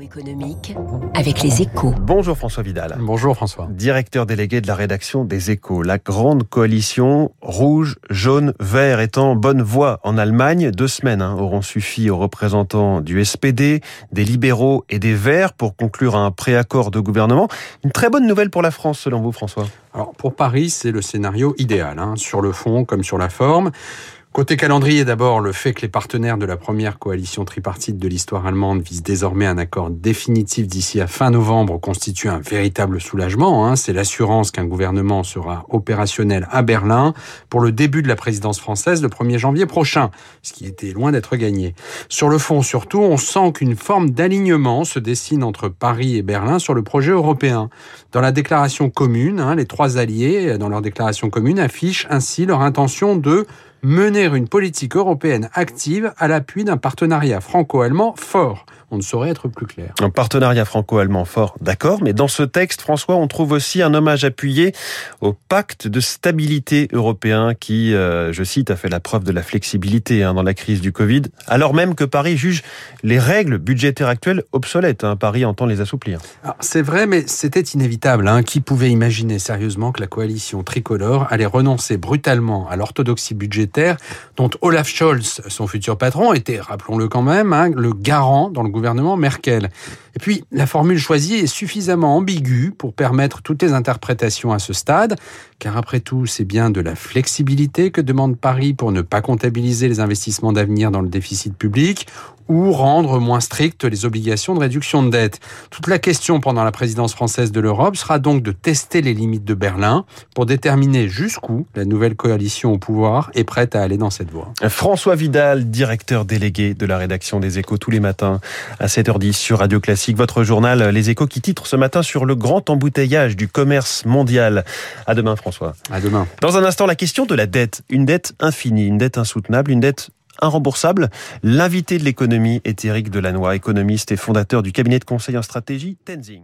Économique avec les échos. Bonjour François Vidal. Bonjour François. Directeur délégué de la rédaction des échos. La grande coalition rouge, jaune, vert est en bonne voie en Allemagne. Deux semaines hein, auront suffi aux représentants du SPD, des libéraux et des verts pour conclure un préaccord de gouvernement. Une très bonne nouvelle pour la France selon vous François? Alors pour Paris, c'est le scénario idéal, hein, sur le fond comme sur la forme. Côté calendrier, d'abord, le fait que les partenaires de la première coalition tripartite de l'histoire allemande visent désormais un accord définitif d'ici à fin novembre constitue un véritable soulagement. Hein. C'est l'assurance qu'un gouvernement sera opérationnel à Berlin pour le début de la présidence française le 1er janvier prochain, ce qui était loin d'être gagné. Sur le fond, surtout, on sent qu'une forme d'alignement se dessine entre Paris et Berlin sur le projet européen. Dans la déclaration commune, hein, les trois alliés, dans leur déclaration commune, affichent ainsi leur intention de mener une politique européenne active à l'appui d'un partenariat franco-allemand fort. On ne saurait être plus clair. Un partenariat franco-allemand fort, d'accord, mais dans ce texte, François, on trouve aussi un hommage appuyé au pacte de stabilité européen qui, euh, je cite, a fait la preuve de la flexibilité hein, dans la crise du Covid, alors même que Paris juge les règles budgétaires actuelles obsolètes. Hein, Paris entend les assouplir. C'est vrai, mais c'était inévitable. Hein. Qui pouvait imaginer sérieusement que la coalition tricolore allait renoncer brutalement à l'orthodoxie budgétaire dont Olaf Scholz, son futur patron, était, rappelons-le quand même, hein, le garant dans le gouvernement Merkel. Et puis, la formule choisie est suffisamment ambiguë pour permettre toutes les interprétations à ce stade, car après tout, c'est bien de la flexibilité que demande Paris pour ne pas comptabiliser les investissements d'avenir dans le déficit public ou rendre moins strictes les obligations de réduction de dette. Toute la question pendant la présidence française de l'Europe sera donc de tester les limites de Berlin pour déterminer jusqu'où la nouvelle coalition au pouvoir est prête à aller dans cette voie. François Vidal, directeur délégué de la rédaction des Échos tous les matins à 7h10 sur Radio Classique. Votre journal Les Échos qui titre ce matin sur le grand embouteillage du commerce mondial. À demain François. À demain. Dans un instant, la question de la dette. Une dette infinie, une dette insoutenable, une dette irremboursable. L'invité de l'économie est Éric Delannoy, économiste et fondateur du cabinet de conseil en stratégie Tenzing.